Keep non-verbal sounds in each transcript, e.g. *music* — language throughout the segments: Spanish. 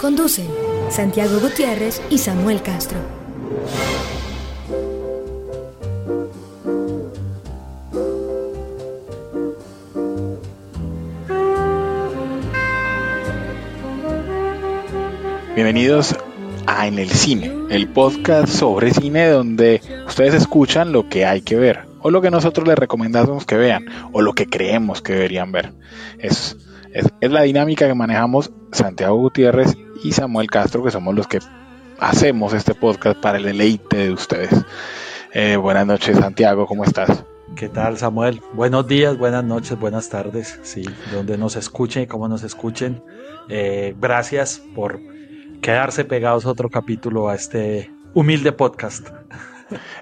Conducen Santiago Gutiérrez y Samuel Castro. Bienvenidos a En el Cine, el podcast sobre cine donde ustedes escuchan lo que hay que ver, o lo que nosotros les recomendamos que vean, o lo que creemos que deberían ver. Es, es, la dinámica que manejamos Santiago Gutiérrez y Samuel Castro, que somos los que hacemos este podcast para el deleite de ustedes. Eh, buenas noches, Santiago, ¿cómo estás? ¿Qué tal, Samuel? Buenos días, buenas noches, buenas tardes, sí, donde nos escuchen y cómo nos escuchen. Eh, gracias por quedarse pegados a otro capítulo a este humilde podcast.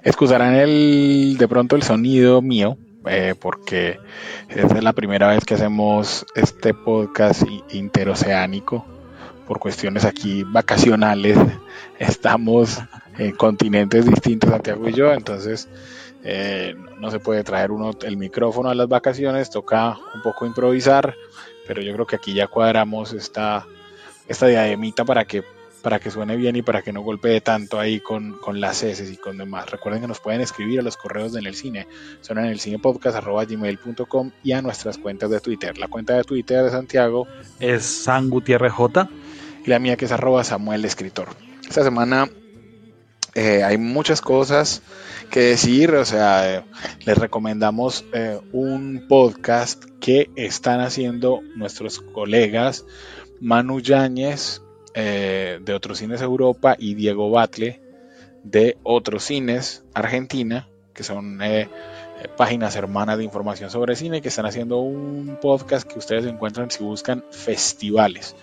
Excusarán el de pronto el sonido mío, eh, porque esta es la primera vez que hacemos este podcast interoceánico por cuestiones aquí vacacionales. *laughs* Estamos en continentes distintos, Santiago y yo, entonces eh, no se puede traer uno el micrófono a las vacaciones, toca un poco improvisar, pero yo creo que aquí ya cuadramos esta esta diademita para que, para que suene bien y para que no golpee tanto ahí con, con las heces y con demás. Recuerden que nos pueden escribir a los correos de En el Cine, son en el cinepodcast.gmail.com y a nuestras cuentas de Twitter. La cuenta de Twitter de Santiago es San Gutiérrez J. Y la mía que es arroba Samuel Escritor. Esta semana eh, hay muchas cosas que decir, o sea, eh, les recomendamos eh, un podcast que están haciendo nuestros colegas Manu Yáñez eh, de Otros Cines Europa y Diego Batle de Otros Cines Argentina, que son eh, eh, páginas hermanas de información sobre cine que están haciendo un podcast que ustedes encuentran si buscan festivales.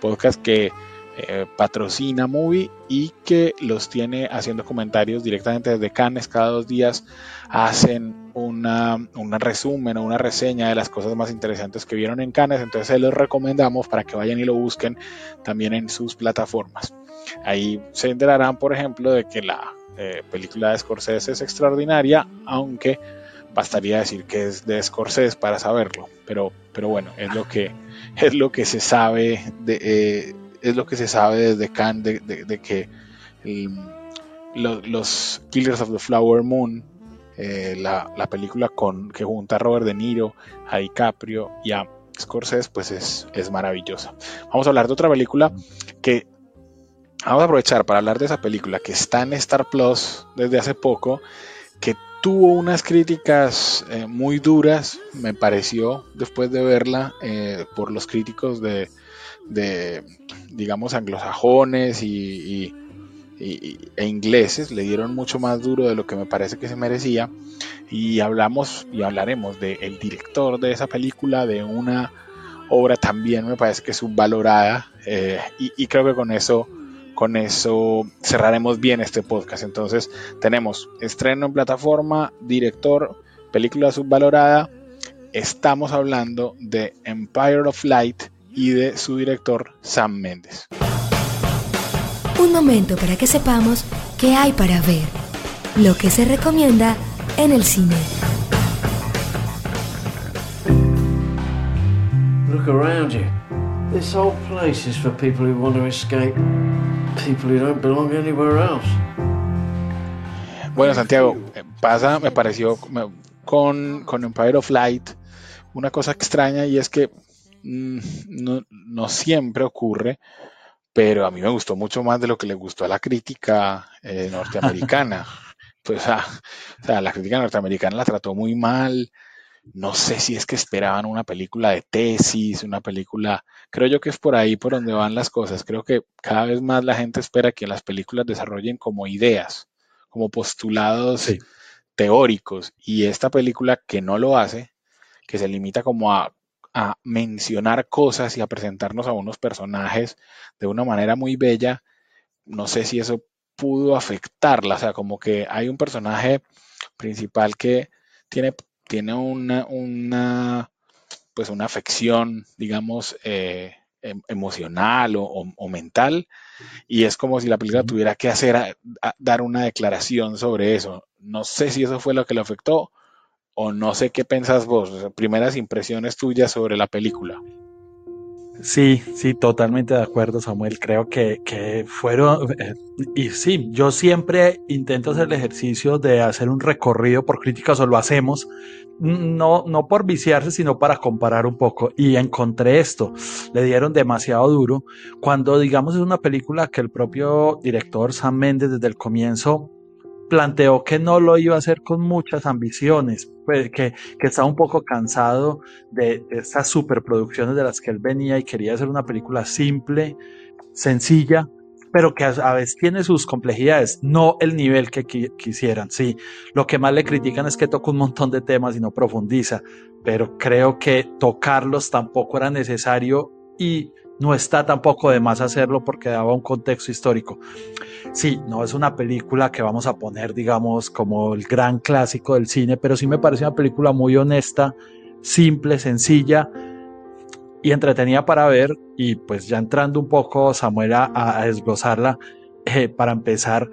Podcast que eh, patrocina Movie y que los tiene haciendo comentarios directamente desde Cannes cada dos días. Hacen una, un resumen o una reseña de las cosas más interesantes que vieron en Cannes. Entonces se los recomendamos para que vayan y lo busquen también en sus plataformas. Ahí se enterarán, por ejemplo, de que la eh, película de Scorsese es extraordinaria, aunque bastaría decir que es de Scorsese para saberlo. Pero, pero bueno, es lo que, es lo que se sabe de, eh, es lo que se sabe desde Cannes de, que los, Killers of the Flower Moon, eh, la, película con, que junta a Robert De Niro, a DiCaprio y a Scorsese, pues es, es maravillosa. Vamos a hablar de otra película que vamos a aprovechar para hablar de esa película que está en Star Plus desde hace poco, que tuvo unas críticas eh, muy duras, me pareció, después de verla, eh, por los críticos de, de digamos, anglosajones y, e ingleses, le dieron mucho más duro de lo que me parece que se merecía. Y hablamos y hablaremos del director de esa película, de una obra también me parece que subvalorada. Eh, y, creo que con eso, con eso cerraremos bien este podcast. Entonces, tenemos estreno en plataforma, director, película subvalorada. Estamos hablando de Empire of Light y de su director Sam Mendes. Un momento para que sepamos qué hay para ver, lo que se recomienda en el cine. Look around you. This whole place is for people who want to escape, people who don't belong anywhere else. Bueno, Santiago, eh, pasa, me pareció con, con Empire of Light una cosa extraña y es que Mm, no, siempre ocurre, pero a mí me gustó mucho más de lo que le gustó a la crítica eh, *laughs* norteamericana. pues, o sea, la crítica norteamericana la trató muy mal. No sé si es que esperaban una película de tesis, una película. Creo yo que es por ahí por donde van las cosas. Creo que cada vez más la gente espera que las películas desarrollen como ideas, como postulados teóricos. Y esta película que no lo hace, que se limita como a a mencionar cosas y a presentarnos a unos personajes de una manera muy bella, no sé si eso pudo afectarla, o sea, como que hay un personaje principal que tiene, tiene una, una, pues una afección, digamos, eh, em, emocional o, mental, y es como si la película tuviera que hacer, dar una declaración sobre eso. No sé si eso fue lo que le afectó, o no sé qué pensás vos, primeras impresiones tuyas sobre la película. Sí, sí, totalmente de acuerdo, Samuel. Creo que, que fueron, eh, y sí, yo siempre intento hacer el ejercicio de hacer un recorrido por críticas o lo hacemos, no, no por viciarse, sino para comparar un poco. Y encontré esto, le dieron demasiado duro, cuando digamos es una película que el propio director Sam Mendes desde el comienzo planteó que no lo iba a hacer con muchas ambiciones, pues que, que estaba un poco cansado de, estas superproducciones de las que él venía y quería hacer una película simple, sencilla, pero que a, veces tiene sus complejidades, no el nivel que quisieran. Sí, lo que más le critican es que toca un montón de temas y no profundiza, pero creo que tocarlos tampoco era necesario y no está tampoco de más hacerlo porque daba un contexto histórico. Sí, no es una película que vamos a poner, digamos, como el gran clásico del cine, pero sí me parece una película muy honesta, simple, sencilla y entretenida para ver. Y pues ya entrando un poco, Samuel, a, desglosarla, eh, para empezar,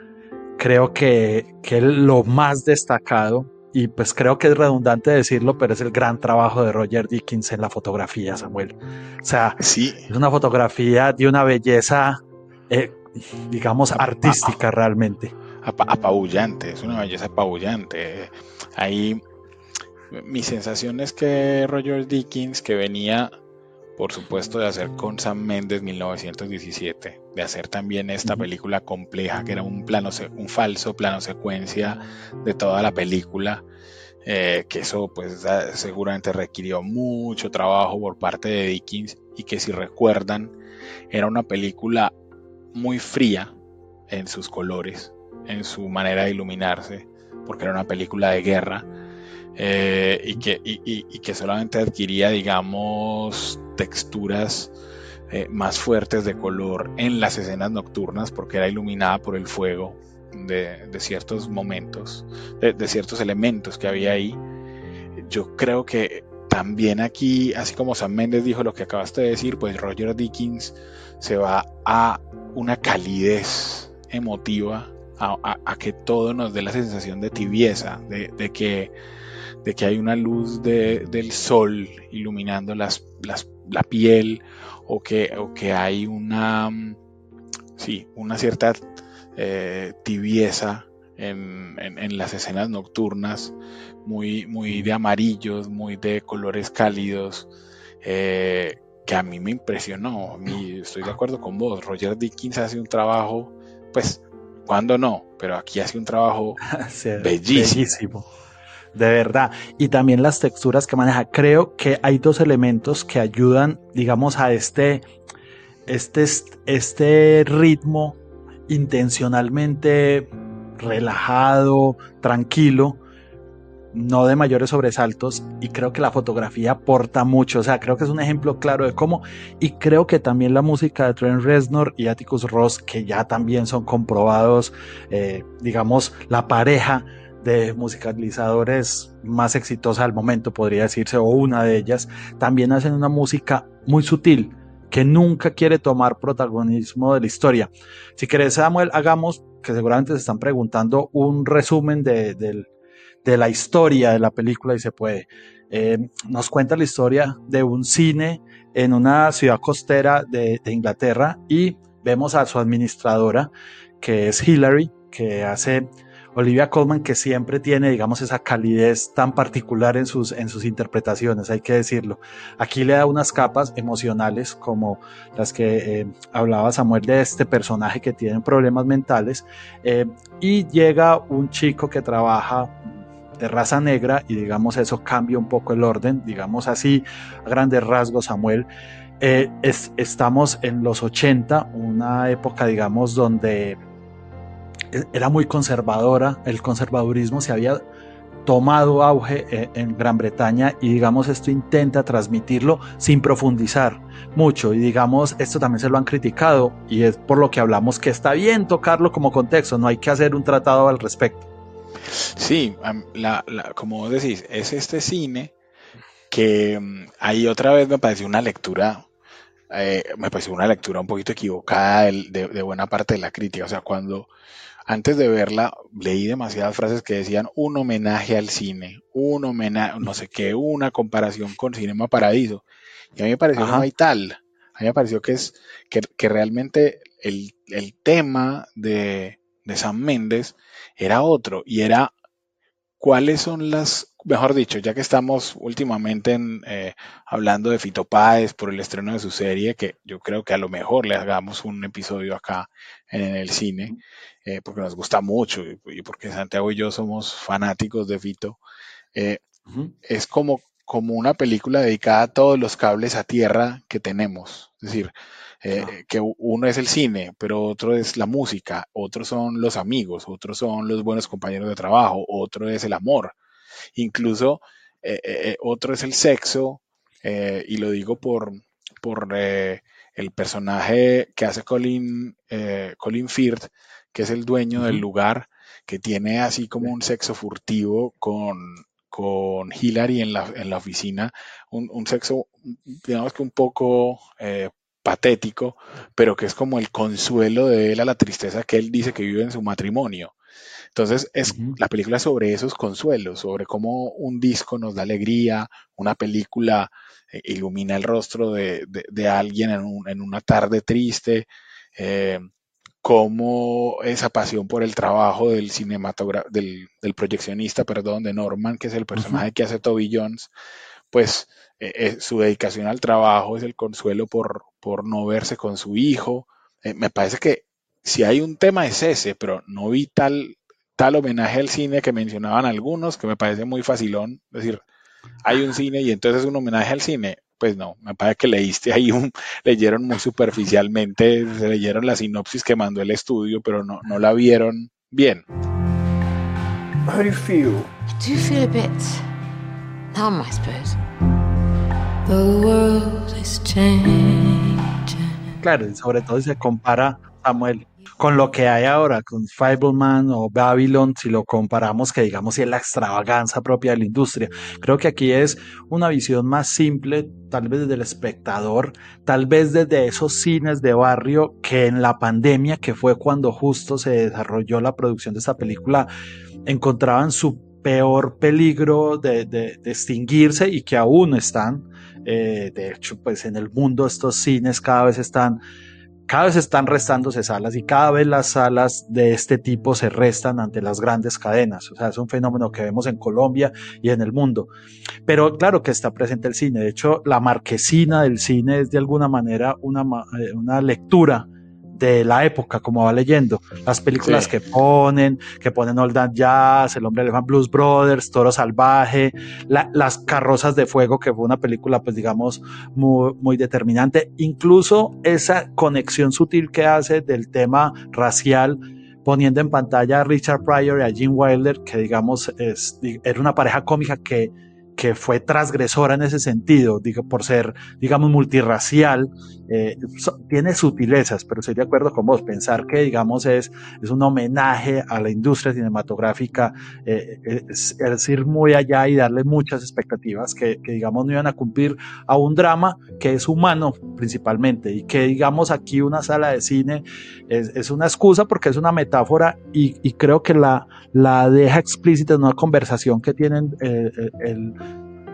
creo que, que lo más destacado y pues creo que es redundante decirlo, pero es el gran trabajo de Roger Dickens en la fotografía, Samuel. O sea, sí. es una fotografía de una belleza, eh, digamos, artística realmente. apabullante, es una belleza apabullante. Ahí mi sensación es que Roger Dickens, que venía por supuesto, de hacer con Sam Mendes 1917, de hacer también esta película compleja, que era un, plano, un falso plano secuencia de toda la película, eh, que eso pues seguramente requirió mucho trabajo por parte de Dickens y que si recuerdan, era una película muy fría en sus colores, en su manera de iluminarse, porque era una película de guerra eh, y, que, y, que solamente adquiría, digamos, texturas eh, más fuertes de color en las escenas nocturnas porque era iluminada por el fuego de, ciertos momentos, de, ciertos elementos que había ahí. Yo creo que también aquí, así como Sam Mendes dijo lo que acabaste de decir, pues Roger Dickens se va a una calidez emotiva, a, que todo nos dé la sensación de tibieza, de que de que hay una luz del sol iluminando las, la piel o que, que hay una, mm, sí, una cierta eh, tibieza en, las escenas nocturnas, muy, muy de amarillos, muy de colores cálidos, eh, que a mí me impresionó. estoy de acuerdo con vos. Roger Dickens hace un trabajo, pues, cuando no, pero aquí hace un trabajo *laughs* bellísimo de verdad. Y también las texturas que maneja. Creo que hay dos elementos que ayudan, digamos, a este, este, este ritmo intencionalmente relajado, tranquilo, no de mayores sobresaltos y creo que la fotografía aporta mucho, o sea, creo que es un ejemplo claro de cómo y creo que también la música de Trent Reznor y Atticus Ross, que ya también son comprobados, eh, digamos, la pareja de musicalizadores más exitosa al momento, podría decirse, o una de ellas, también hacen una música muy sutil que nunca quiere tomar protagonismo de la historia. Si querés, Samuel, hagamos, que seguramente se están preguntando, un resumen de, la historia de la película y se puede. Eh, nos cuenta la historia de un cine en una ciudad costera de, de Inglaterra y vemos a su administradora, que es Hillary, que hace Olivia Colman que siempre tiene, digamos, esa calidez tan particular en sus, en sus interpretaciones, hay que decirlo. Aquí le da unas capas emocionales como las que eh, hablaba Samuel de este personaje que tiene problemas mentales eh, y llega un chico que trabaja de raza negra y digamos eso cambia un poco el orden, digamos así a grandes rasgos Samuel. Eh, estamos en los 80, una época digamos donde era muy conservadora, el conservadurismo se había tomado auge eh, en Gran Bretaña y digamos esto intenta transmitirlo sin profundizar mucho y digamos esto también se lo han criticado y es por lo que hablamos que está bien tocarlo como contexto, no hay que hacer un tratado al respecto. Sí, como decís, es este cine que mm, ahí otra vez me pareció una lectura, eh, me pareció una lectura un poquito equivocada de, de, buena parte de la crítica. O sea, cuando antes de verla leí demasiadas frases que decían un homenaje al cine, un homenaje, no sé qué, una comparación con Cinema Paradiso. Y a mí me pareció que no hay tal. A mí me pareció que es que, que realmente el, el tema de, de Sam Méndez era otro y era cuáles son las, mejor dicho, ya que estamos últimamente en, eh, hablando de Fito Páez por el estreno de su serie, que yo creo que a lo mejor le hagamos un episodio acá en, el cine, eh, porque nos gusta mucho y, porque Santiago y yo somos fanáticos de Fito, eh, es como, como una película dedicada a todos los cables a tierra que tenemos. Es decir, eh, que uno es el cine, pero otro es la música, otros son los amigos, otros son los buenos compañeros de trabajo, otro es el amor, incluso eh, eh, otro es el sexo, y lo digo por, por el personaje que hace Colin, Colin Firth, que es el dueño del lugar, que tiene así como un sexo furtivo con, con Hillary en la, en la oficina, un, un, sexo, digamos que un poco patético, pero que es como el consuelo de él a la tristeza que él dice que vive en su matrimonio. Entonces, es la película sobre esos consuelos, sobre cómo un disco nos da alegría, una película eh, ilumina el rostro de, alguien en, una tarde triste, eh, cómo esa pasión por el trabajo del cinematógrafo, del, proyeccionista, perdón, de Norman, que es el personaje que hace Toby Jones, pues eh, su dedicación al trabajo es el consuelo por, por no verse con su hijo. Me parece que si hay un tema es ese, pero no vi tal, tal homenaje al cine que mencionaban algunos, que me parece muy facilón. Es decir, hay un cine y entonces es un homenaje al cine. Pues no, me parece que leíste ahí un, *laughs* leyeron muy superficialmente, se leyeron la sinopsis que mandó el estudio, pero no, no la vieron bien. How do you feel? I do feel a bit numb, I suppose. Claro, y sobre todo si se compara Samuel con lo que hay ahora, con Fableman o Babylon, si lo comparamos, que digamos es la extravaganza propia de la industria. Creo que aquí es una visión más simple, tal vez desde el espectador, tal vez desde esos cines de barrio que en la pandemia, que fue cuando justo se desarrolló la producción de esta película, encontraban su peor peligro de, de, de extinguirse y que aún están eh, de hecho, pues en el mundo estos cines cada vez están cada vez están restándose salas y cada vez las salas de este tipo se restan ante las grandes cadenas. O sea, es un fenómeno que vemos en Colombia y en el mundo. Pero claro que está presente el cine. De hecho, la marquesina del cine es de alguna manera una, eh, una lectura de la época, como va leyendo. Las películas que ponen, que ponen Old Dan Jazz, El Hombre Elefante Blues Brothers, Toro Salvaje, Las Carrozas de Fuego, que fue una película, pues digamos, muy, muy determinante. Incluso esa conexión sutil que hace del tema racial poniendo en pantalla a Richard Pryor y a Jim Wilder, que digamos es, era una pareja cómica que que fue transgresora en ese sentido, digo, por ser, digamos, multirracial, eh, tiene sutilezas, pero estoy de acuerdo con vos, pensar que, digamos, es, es un homenaje a la industria cinematográfica, eh, es, ir muy allá y darle muchas expectativas que, digamos, no iban a cumplir a un drama que es humano principalmente y que, digamos, aquí una sala de cine es, es una excusa porque es una metáfora y, y, creo que la, la deja explícita en una conversación que tienen eh, el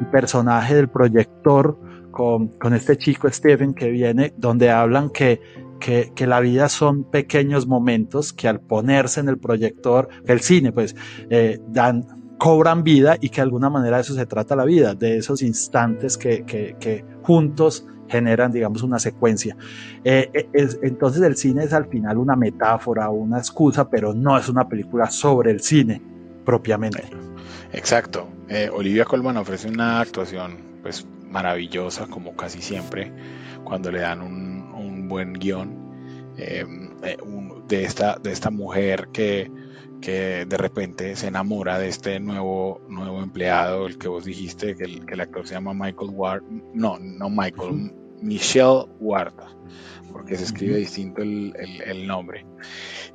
el personaje del proyector con, con, este chico Stephen que viene, donde hablan que, que, que, la vida son pequeños momentos que al ponerse en el proyector, el cine, pues, eh, dan, cobran vida y que de alguna manera de eso se trata la vida, de esos instantes que, que, juntos generan, digamos, una secuencia. Eh, eh es, entonces el cine es al final una metáfora, una excusa, pero no es una película sobre el cine propiamente. Exacto. Eh, Olivia Colman ofrece una actuación pues maravillosa como casi siempre cuando le dan un, un buen guion eh, eh, de, esta, de esta mujer que, que de repente se enamora de este nuevo, nuevo empleado, el que vos dijiste, que el, que el actor se llama Michael Ward, no, no Michael, Michelle Ward, porque se escribe distinto el, el, nombre.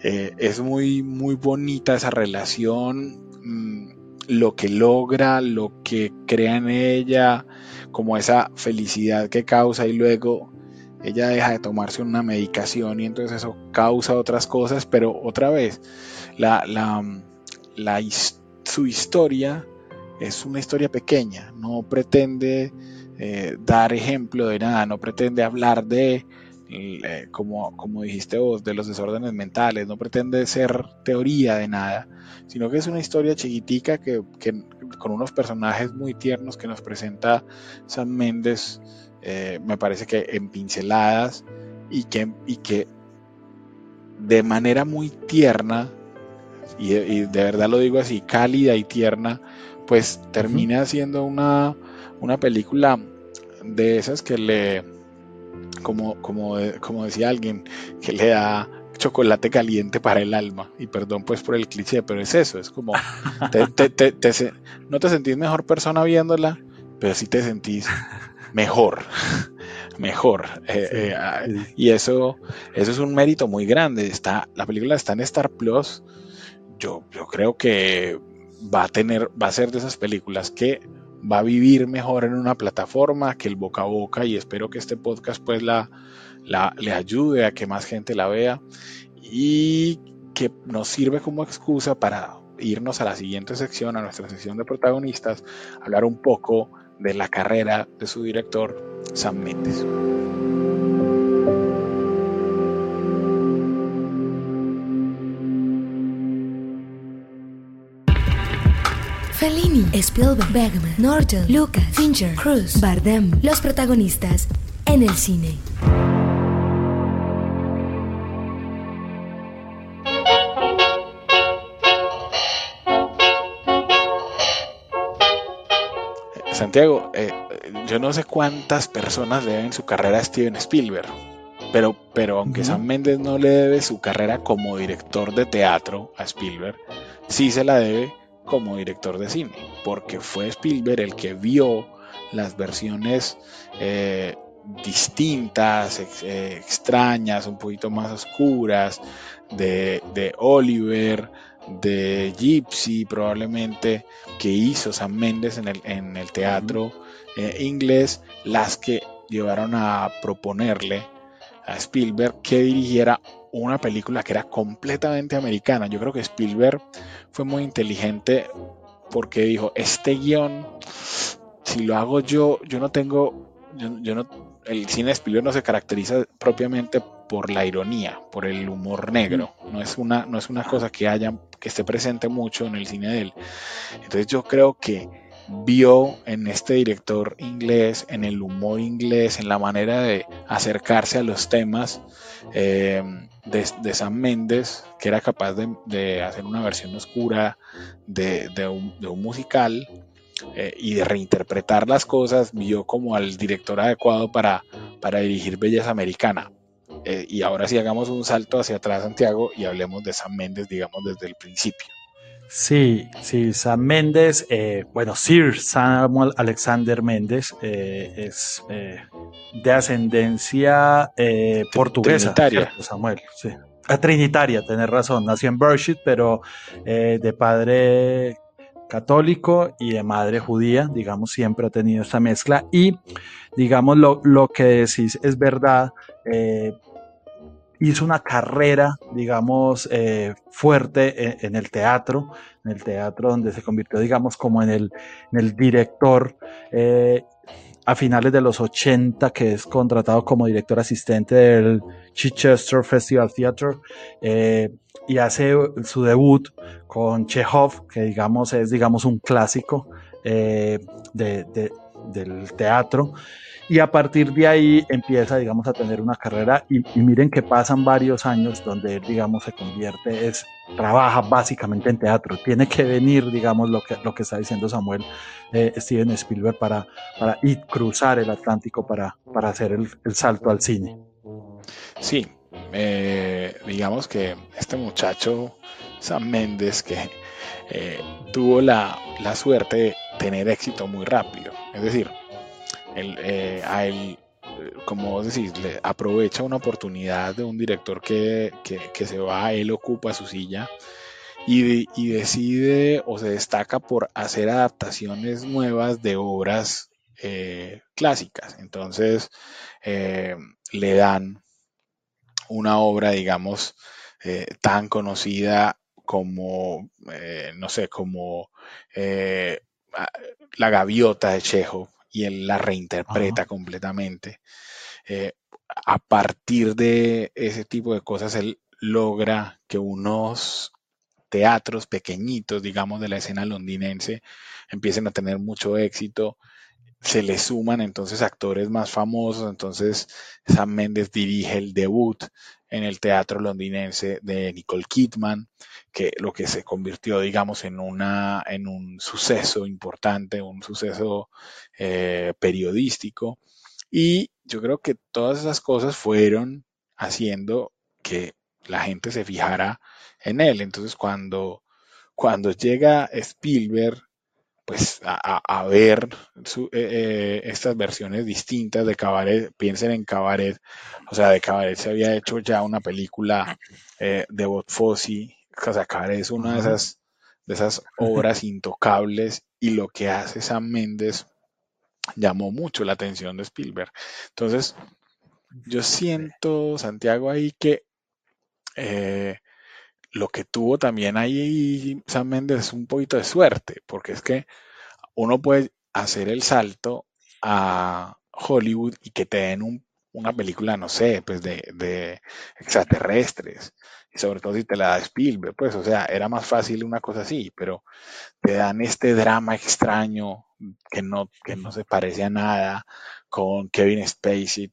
Eh, es muy, muy bonita esa relación, mm, lo que logra, lo que crea en ella, como esa felicidad que causa y luego ella deja de tomarse una medicación y entonces eso causa otras cosas, pero otra vez, su historia es una historia pequeña, no pretende eh, dar ejemplo de nada, no pretende hablar de, eh, como, como dijiste vos, de los desórdenes mentales, no pretende ser teoría de nada, sino que es una historia chiquitica que, que con unos personajes muy tiernos que nos presenta San Méndez eh, me parece que en pinceladas y que, y que de manera muy tierna, y, de verdad lo digo así, cálida y tierna, pues termina siendo una, una película de esas que le, como, como, como decía alguien, que le da chocolate caliente para el alma. Y perdón pues por el cliché, pero es eso, es como, no te sentís mejor persona viéndola, pero sí te sentís mejor, *laughs* mejor. Eh, eh, ah, y eso, eso es un mérito muy grande. Está, la película está en Star Plus. Yo, yo creo que va a tener, va a ser de esas películas que va a vivir mejor en una plataforma que el boca a boca y espero que este podcast pues la, la, le ayude a que más gente la vea y que nos sirve como excusa para irnos a la siguiente sección, a nuestra sección de protagonistas, hablar un poco de la carrera de su director, Sam Mendes. Fellini, Spielberg, Bergman, Norton, Lucas, Fincher, Cruz, Bardem, los protagonistas en el cine. Santiago, eh, yo no sé cuántas personas le deben su carrera a Steven Spielberg, pero, pero aunque Sam Mendes no le debe su carrera como director de teatro a Spielberg, sí se la debe como director de cine, porque fue Spielberg el que vio las versiones eh, distintas, eh, extrañas, un poquito más oscuras de, de Oliver, de Gypsy probablemente que hizo Sam Mendes en el, en el teatro eh, inglés, las que llevaron a proponerle a Spielberg que dirigiera una película que era completamente americana. Yo creo que Spielberg fue muy inteligente porque dijo, este guion, si lo hago yo, yo no tengo, yo no, el cine de Spielberg no se caracteriza propiamente por la ironía, por el humor negro. No es una, no es una cosa que haya, que esté presente mucho en el cine de él. Entonces yo creo que vio en este director inglés, en el humor inglés, en la manera de acercarse a los temas eh, de, Sam Méndez, que era capaz de, hacer una versión oscura de, un, de un musical eh, y de reinterpretar las cosas, vio como al director adecuado para, para dirigir Belleza Americana. Eh, y ahora sí hagamos un salto hacia atrás, Santiago, y hablemos de Sam Méndez, digamos, desde el principio. Sí, sí, Sam Méndez, eh, bueno, Sir Samuel Alexander Méndez es de ascendencia portuguesa. Trinitaria. Samuel, sí. Ah, trinitaria, tenés razón. Nació en Berkshire, pero de padre católico y de madre judía, digamos, siempre ha tenido esta mezcla y, digamos, lo, lo que decís es verdad, eh, hizo una carrera, digamos, eh, fuerte en, el teatro, en el teatro donde se convirtió, digamos, como en el, director. Eh, a finales de los 80, que es contratado como director asistente del Chichester Festival Theatre, y hace su debut con Chekhov, que digamos es digamos un clásico eh, del teatro. Y a partir de ahí empieza, digamos, a tener una carrera y, miren que pasan varios años donde él, digamos, se convierte, es, trabaja básicamente en teatro. Tiene que venir, digamos, lo que, lo que está diciendo Samuel eh, Steven Spielberg para, para ir cruzar el Atlántico para, para hacer el, el salto al cine. Sí, eh, digamos que este muchacho Sam Mendes que eh, tuvo la, suerte de tener éxito muy rápido. Es decir, eh, a él, como vos decís, le aprovecha una oportunidad de un director que, se va, él ocupa su silla y, y, decide o se destaca por hacer adaptaciones nuevas de obras eh, clásicas. Entonces le dan una obra, digamos, tan conocida como, eh, no sé, como eh, La gaviota de Chejo y él la reinterpreta completamente. Eh, a partir de ese tipo de cosas, él logra que unos teatros pequeñitos, digamos, de la escena londinense empiecen a tener mucho éxito. Se le suman entonces actores más famosos, entonces Sam Mendes dirige el debut en el teatro londinense de Nicole Kidman, que lo que se convirtió, digamos, en, una, en un suceso importante, un suceso eh, periodístico. Y yo creo que todas esas cosas fueron haciendo que la gente se fijara en él. Entonces, cuando, cuando llega Spielberg pues a, ver eh, eh, estas versiones distintas de Cabaret, piensen en Cabaret, o sea, de Cabaret se había hecho ya una película eh, de Bot o sea, Cabaret es una de esas, de esas obras intocables y lo que hace Sam Méndez llamó mucho la atención de Spielberg. Entonces, yo siento, Santiago, ahí que lo que tuvo también ahí Sam Mendes es un poquito de suerte, porque es que uno puede hacer el salto a Hollywood y que te den una película, no sé, pues de, extraterrestres, y sobre todo si te la da Spielberg, pues, o sea, era más fácil una cosa así, pero te dan este drama extraño que no, que no se parece a nada, con Kevin Spacey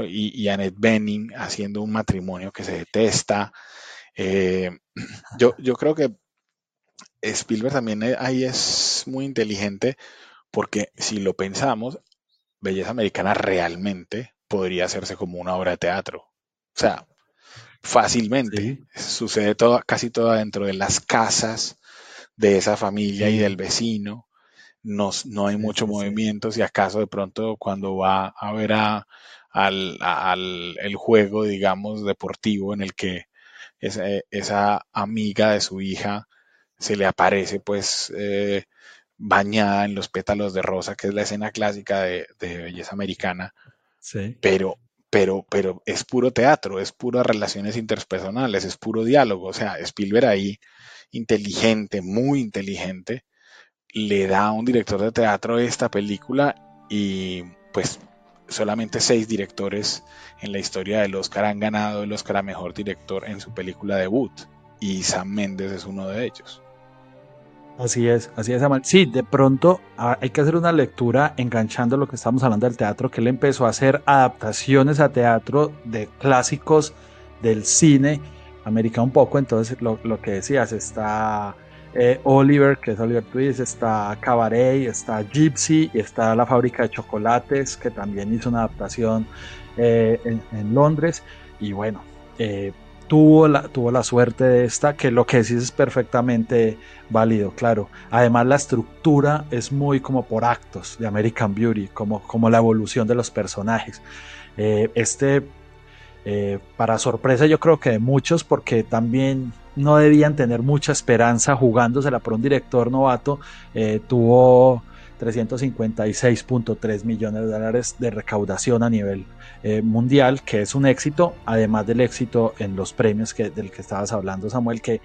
y, y Annette Bening haciendo un matrimonio que se detesta, eh, yo, yo creo que Spielberg también e, ahí es muy inteligente porque si lo pensamos, Belleza Americana realmente podría hacerse como una obra de teatro. O sea, fácilmente. Sucede todo, casi todo dentro de las casas de esa familia y del vecino. No, no hay mucho movimiento. Si acaso de pronto cuando va a ver a, al, el juego, digamos, deportivo en el que esa, amiga de su hija se le aparece pues eh, bañada en los pétalos de rosa, que es la escena clásica de, belleza americana. Pero, pero, pero es puro teatro, es puras relaciones interpersonales, es puro diálogo. O sea, Spielberg ahí, inteligente, muy inteligente, le da a un director de teatro esta película y pues solamente seis directores en la historia del Oscar han ganado el Oscar a Mejor Director en su película debut y Sam Mendes es uno de ellos. Así es, así es, Sí, de pronto hay que hacer una lectura enganchando lo que estamos hablando del teatro, que él empezó a hacer adaptaciones a teatro de clásicos del cine americano un poco, entonces lo, lo que decías, está eh, Oliver, que es Oliver Twist, está Cabaret, está Gypsy y está La Fábrica de Chocolates, que también hizo una adaptación eh, en, Londres. Y bueno, eh, tuvo, la, tuvo la suerte de esta, que lo que decís es perfectamente válido, claro. Además, la estructura es muy como por actos de American Beauty, como, como la evolución de los personajes. este, para sorpresa, yo creo que de muchos, porque también no debían tener mucha esperanza jugándosela por un director novato. Eh, tuvo 356.3 millones de dólares de recaudación a nivel eh, mundial, que es un éxito, además del éxito en los premios que, del que estabas hablando, Samuel, que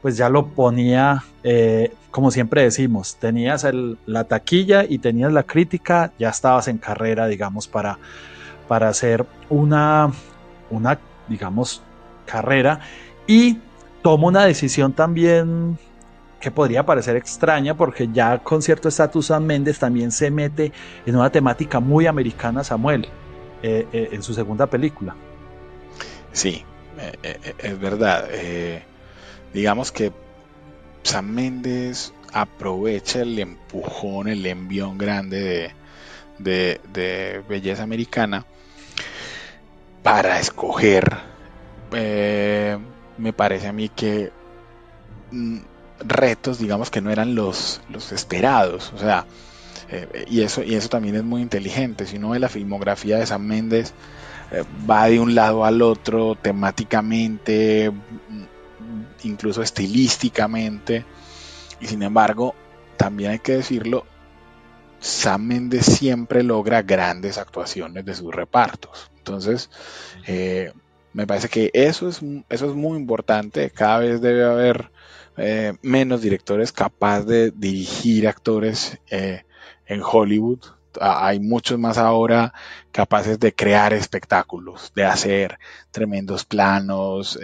pues ya lo ponía, eh, como siempre decimos, tenías la taquilla y tenías la crítica, ya estabas en carrera, digamos, para, para hacer una, una, digamos, carrera. Y toma una decisión también que podría parecer extraña porque ya con cierto estatus San Méndez también se mete en una temática muy americana Samuel eh, eh, en su segunda película. Sí, eh, es verdad. digamos que Sam Méndez aprovecha el empujón, el envión grande de, de belleza americana para escoger me parece a mí que mm, retos, digamos, que no eran los, los esperados. O sea, eh, y, eso, y eso también es muy inteligente. Si uno ve la filmografía de Sam Méndez, eh, va de un lado al otro temáticamente, mm, incluso estilísticamente. Y sin embargo, también hay que decirlo, Sam Mendes siempre logra grandes actuaciones de sus repartos. Entonces, eh, me parece que eso es, eso es muy importante. Cada vez debe haber eh, menos directores capaces de dirigir actores eh, en Hollywood. Hay muchos más ahora capaces de crear espectáculos, de hacer tremendos planos,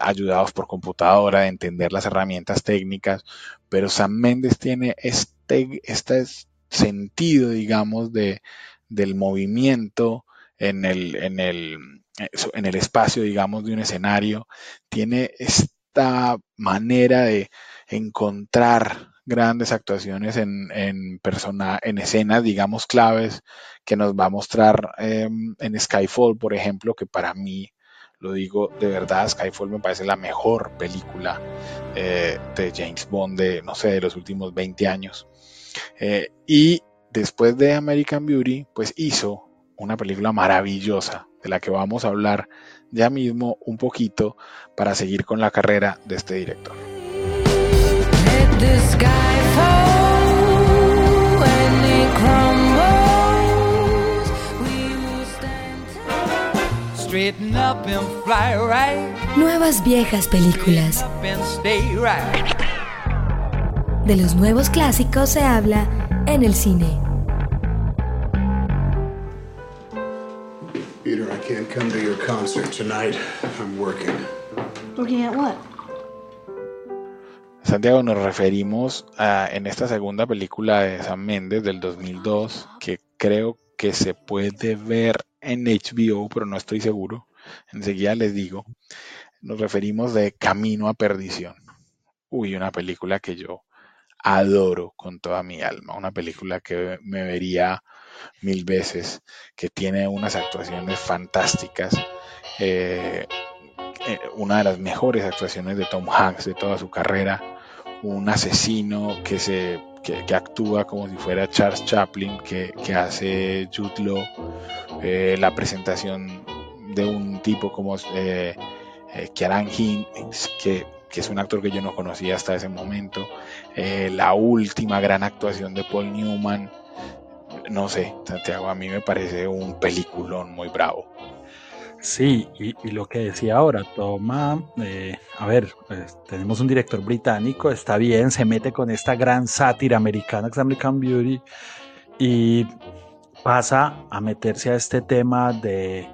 ayudados por computadora, de entender las herramientas técnicas. Pero Sam Mendes tiene este, este sentido, digamos, de, del movimiento en el, en, el, en el espacio, digamos, de un escenario, tiene esta manera de encontrar grandes actuaciones en, persona, en escenas, digamos, claves que nos va a mostrar em, en Skyfall, por ejemplo, que para mí, lo digo de verdad, Skyfall me parece la mejor película eh, de James Bond de, no sé, de los últimos 20 años. Eh, y después de American Beauty, pues hizo una película maravillosa de la que vamos a hablar ya mismo un poquito para seguir con la carrera de este director. Nuevas viejas películas. De los nuevos clásicos se habla en el cine. Can't come to your concert tonight. I'm working. Working at what? Santiago, nos referimos a, en esta segunda película de Sam Méndez del 2002, que creo que se puede ver en HBO, pero no estoy seguro. Enseguida les digo. Nos referimos de Camino a Perdición. Uy, una película que yo adoro con toda mi alma. Una película que me vería mil veces, que tiene unas actuaciones fantásticas. Eh, eh, una de las mejores actuaciones de Tom Hanks de toda su carrera. Un asesino que se que, actúa como si fuera Charles Chaplin, que, hace Jude Law. Eh, la presentación de un tipo como eh, Kieran Hinds, que que es un actor que yo no conocía hasta ese momento. Eh, la última gran actuación de Paul Newman. No sé, Santiago, a mí me parece un peliculón muy bravo. Sí, y, lo que decía ahora, toma, eh, a ver, pues, tenemos un director británico, está bien, se mete con esta gran sátira americana, que es American Beauty, y pasa a meterse a este tema de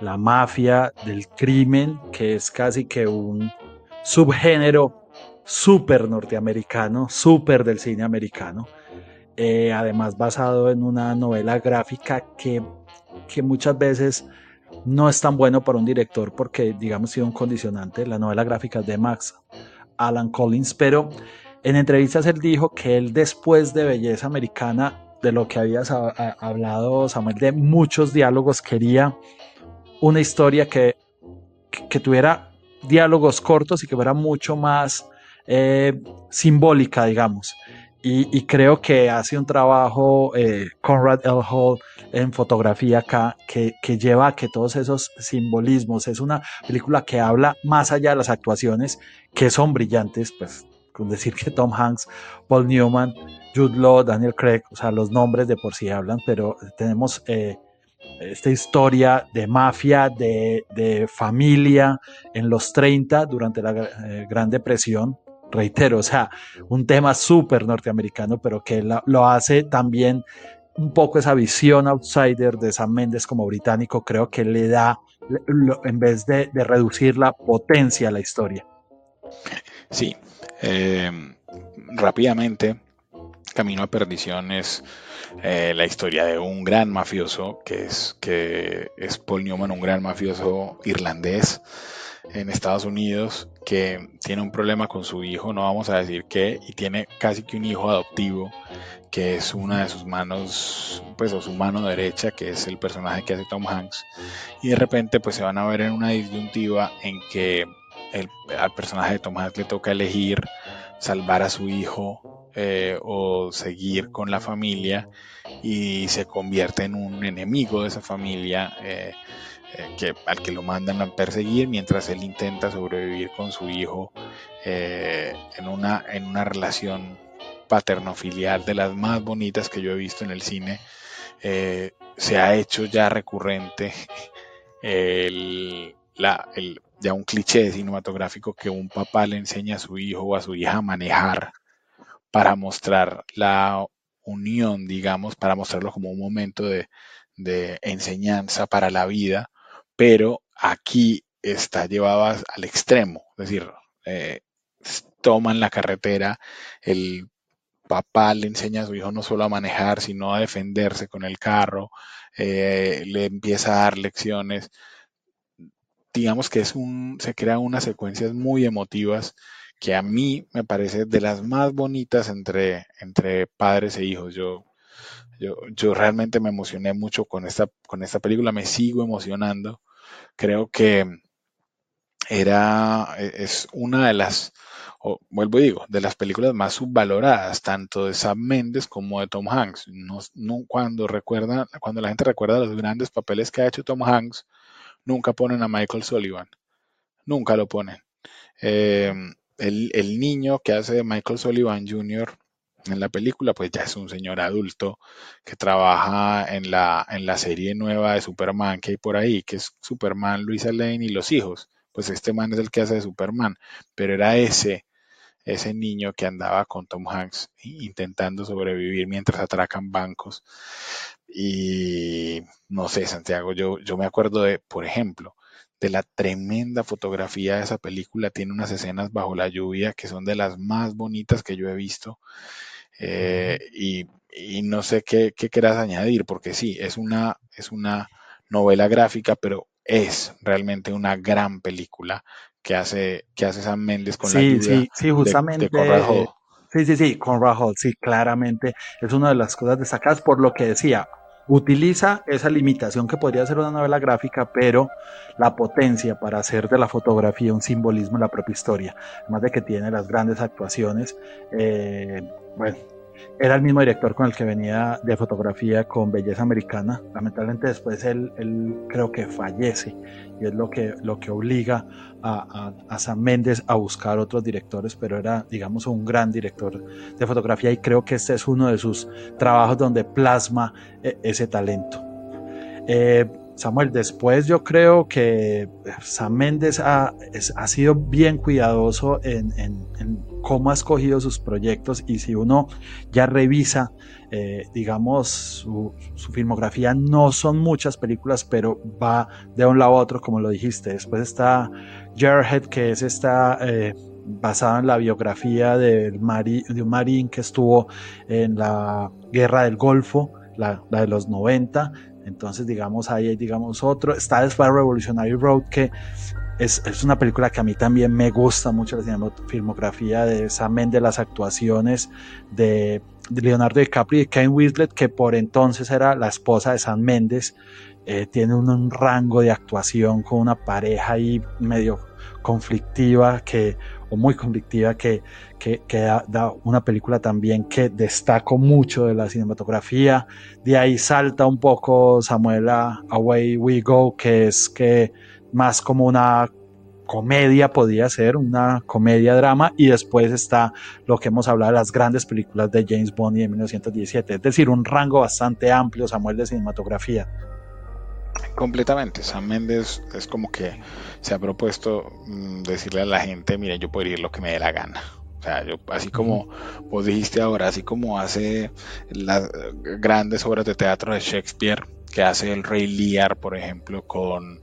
la mafia, del crimen, que es casi que un subgénero súper norteamericano, súper del cine americano, eh, además basado en una novela gráfica que, que muchas veces no es tan bueno para un director porque, digamos, sido un condicionante. La novela gráfica de Max Alan Collins, pero en entrevistas él dijo que él después de Belleza Americana, de lo que habías hablado, Samuel, de muchos diálogos, quería una historia que, que tuviera diálogos cortos y que fuera mucho más eh, simbólica, digamos. Y, creo que hace un trabajo eh, Conrad L. Hall en fotografía acá que, lleva a que todos esos simbolismos, es una película que habla más allá de las actuaciones que son brillantes, pues con decir que Tom Hanks, Paul Newman, Jude Law, Daniel Craig, o sea, los nombres de por sí hablan, pero tenemos eh, esta historia de mafia, de, familia en los 30 durante la eh, Gran Depresión. Reitero, o sea, un tema súper norteamericano, pero que lo hace también un poco esa visión outsider de Sam Mendes como británico, creo que le da, en vez de, reducir la potencia a la historia. Sí, eh, rápidamente, Camino a Perdición es eh, la historia de un gran mafioso, que es, que es Paul Newman, un gran mafioso irlandés en Estados Unidos, que tiene un problema con su hijo, no vamos a decir qué, y tiene casi que un hijo adoptivo, que es una de sus manos, pues o su mano derecha, que es el personaje que hace Tom Hanks, y de repente pues se van a ver en una disyuntiva en que al personaje de Tom Hanks le toca elegir salvar a su hijo eh, o seguir con la familia y se convierte en un enemigo de esa familia eh, que, al que lo mandan a perseguir mientras él intenta sobrevivir con su hijo en, una, en una relación paterno-filial de las más bonitas que yo he visto en el cine. se ha hecho ya recurrente *laughs* el, ya un cliché cinematográfico que un papá le enseña a su hijo o a su hija a manejar para mostrar la unión, digamos, para mostrarlo como un momento de, enseñanza para la vida, pero aquí está llevado al extremo, es decir, eh, toman la carretera, el papá le enseña a su hijo no solo a manejar, sino a defenderse con el carro, eh, le empieza a dar lecciones digamos que es un, se crean unas secuencias muy emotivas que a mí me parece de las más bonitas entre, entre padres e hijos. Yo, yo, yo realmente me emocioné mucho con esta, con esta película, me sigo emocionando. Creo que era, e, es una de las, vuelvo y digo, de las películas más subvaloradas, tanto de Sam Mendes como de Tom Hanks. No, cuando recuerda, cuando la gente recuerda los grandes papeles que ha hecho Tom Hanks, nunca ponen a Michael Sullivan. Nunca lo ponen. Eh, el, niño que hace de Michael Sullivan Jr. en la película, pues ya es un señor adulto que trabaja en la, en la serie nueva de Superman que hay por ahí, que es Superman, Luisa Lane y los hijos. Pues este man es el que hace de Superman, pero era ese, ese niño que andaba con Tom Hanks intentando sobrevivir mientras atracan bancos. Y no sé, Santiago, yo, yo me acuerdo de, por ejemplo, de la tremenda fotografía de esa película. Tiene unas escenas bajo la lluvia que son de las más bonitas que yo he visto. Eh, y, no sé qué, qué quieras añadir, porque sí, es una, es una novela gráfica, pero es realmente una gran película que hace, que hace Sam con la lluvia sí, sí, justamente, de, Sí, sí, sí, con Hall, sí, claramente es una de las cosas destacadas por lo que decía, utiliza esa limitación que podría ser una novela gráfica, pero la potencia para hacer de la fotografía un simbolismo en la propia historia, además de que tiene las grandes actuaciones. Eh, bueno, era el mismo director con el que venía de fotografía con Belleza Americana. Lamentablemente después él, él creo que fallece y es lo que, lo que obliga a, a, Sam Méndez a buscar otros directores, pero era, digamos, un gran director de fotografía y creo que este es uno de sus trabajos donde plasma eh, ese talento. Eh, Samuel, después yo creo que Sam Méndez ha, ha sido bien cuidadoso en, en, cómo ha escogido sus proyectos y si uno ya revisa, eh, digamos, su, filmografía, no son muchas películas, pero va de un lado a otro, como lo dijiste. Después está Jarhead, que es esta... Eh, basada en la biografía de, de un marín que estuvo en la guerra del Golfo, la, la de los 90, entonces, digamos, ahí hay, digamos, otro. Está después Revolutionary Road, que es, es, una película que a mí también me gusta mucho, la filmografía de Sam de las actuaciones de, Leonardo DiCaprio y Kane Winslet, que por entonces era la esposa de Sam Mendes. Eh, tiene un, rango de actuación con una pareja ahí medio conflictiva que muy conflictiva que, que, da, una película también que destaco mucho de la cinematografía. De ahí salta un poco Samuel Away We Go, que es que más como una comedia podía ser, una comedia drama, y después está lo que hemos hablado de las grandes películas de James Bond y de 1917, es decir, un rango bastante amplio, Samuel, de cinematografía. Completamente. Sam Méndez es como que se ha propuesto mm, decirle a la gente, miren, yo puedo ir lo que me dé la gana. O sea, yo, así como vos dijiste ahora, así como hace las grandes obras de teatro de Shakespeare, que hace el Rey Lear, por ejemplo, con,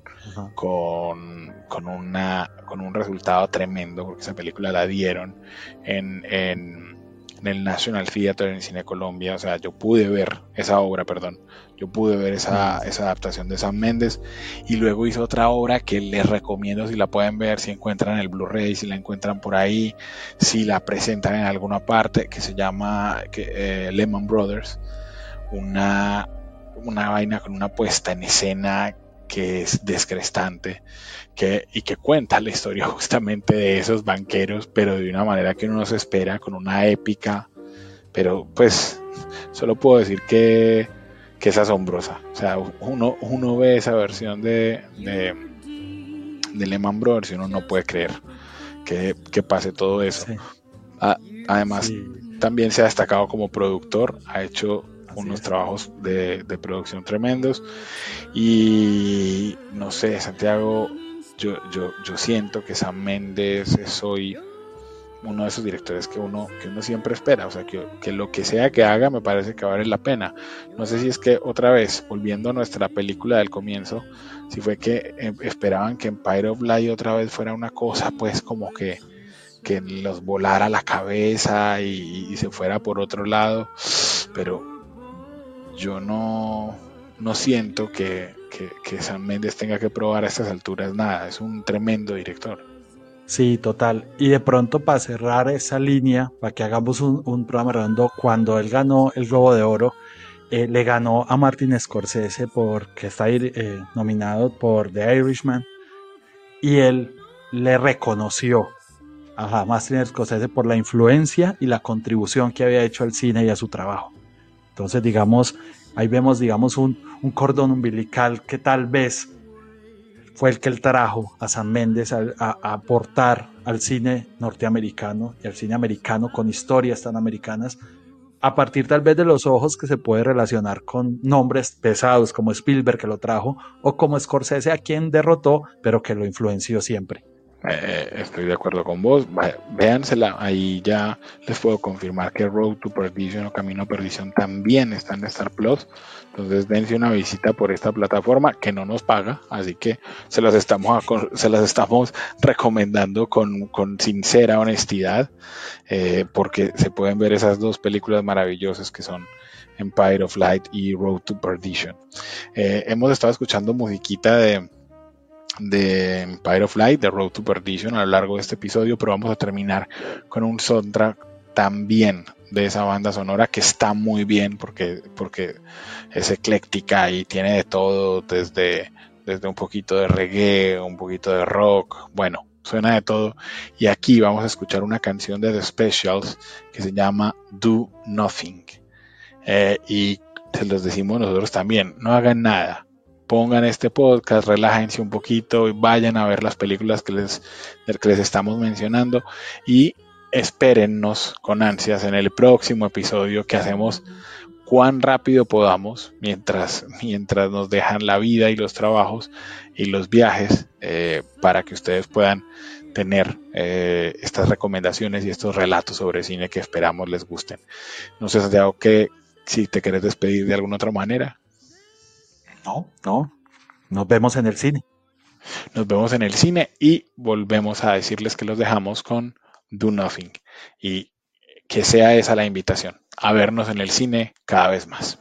con, con, una, con un resultado tremendo, porque esa película la dieron en, en, en el National Theatre en Cine Colombia. O sea, yo pude ver esa obra, perdón, yo pude ver esa, esa adaptación de Sam Méndez y luego hizo otra obra que les recomiendo si la pueden ver, si encuentran el Blu-ray, si la encuentran por ahí, si la presentan en alguna parte, que se llama eh, Lemon Brothers, una, una vaina con una puesta en escena que es descrestante que, y que cuenta la historia *laughs* justamente de esos banqueros, pero de una manera que uno no se espera, con una épica. Pero pues solo puedo decir que, que es asombrosa. O sea, uno, uno ve esa versión de, de, de Lehman Brothers y uno no puede creer que, que pase todo eso. además, también se ha destacado como productor, ha hecho unos trabajos de, producción tremendos. Y no sé, Santiago, yo, yo, yo siento que Sam Méndez es hoy uno de esos directores que uno, que uno siempre espera. O sea, que, que, lo que sea que haga me parece que vale la pena. No sé si es que otra vez, volviendo a nuestra película del comienzo, si fue que eh, esperaban que Empire of Light otra vez fuera una cosa, pues como que que los volara la cabeza y, se fuera por otro lado, pero yo no, no siento que, que, Sam Méndez tenga que probar a estas alturas nada, es un tremendo director. Sí, total. Y de pronto para cerrar esa línea, para que hagamos un, un programa redondo, cuando él ganó el Globo de Oro, eh, le ganó a Martin Scorsese porque está eh, nominado por The Irishman y él le reconoció a Martin Scorsese por la influencia y la contribución que había hecho al cine y a su trabajo. Entonces, digamos, ahí vemos, digamos, un, cordón umbilical que tal vez fue el que él trajo a San Méndez a, aportar al cine norteamericano y al cine americano con historias tan americanas, a partir tal vez de los ojos que se puede relacionar con nombres pesados como Spielberg que lo trajo o como Scorsese a quien derrotó pero que lo influenció siempre. Eh, estoy de acuerdo con vos. Véansela, ahí ya les puedo confirmar que Road to Perdition o Camino a Perdición también está en Star Plus. Entonces dense una visita por esta plataforma que no nos paga, así que se las estamos, se las estamos recomendando con, con sincera honestidad, eh, porque se pueden ver esas dos películas maravillosas que son Empire of Light y Road to Perdition. Eh, hemos estado escuchando musiquita de de Empire of Light, de Road to Perdition a lo largo de este episodio, pero vamos a terminar con un soundtrack también de esa banda sonora que está muy bien porque, porque es ecléctica y tiene de todo, desde, desde un poquito de reggae, un poquito de rock, bueno, suena de todo. Y aquí vamos a escuchar una canción de The Specials que se llama Do Nothing. Eh, y se los decimos nosotros también, no hagan nada pongan este podcast, relájense un poquito y vayan a ver las películas que les, que les estamos mencionando y espérennos con ansias en el próximo episodio que hacemos cuán rápido podamos mientras, mientras nos dejan la vida y los trabajos y los viajes eh, para que ustedes puedan tener eh, estas recomendaciones y estos relatos sobre cine que esperamos les gusten. No sé, Santiago, que si te quieres despedir de alguna otra manera. No, no. Nos vemos en el cine. Nos vemos en el cine y volvemos a decirles que los dejamos con Do Nothing y que sea esa la invitación, a vernos en el cine cada vez más.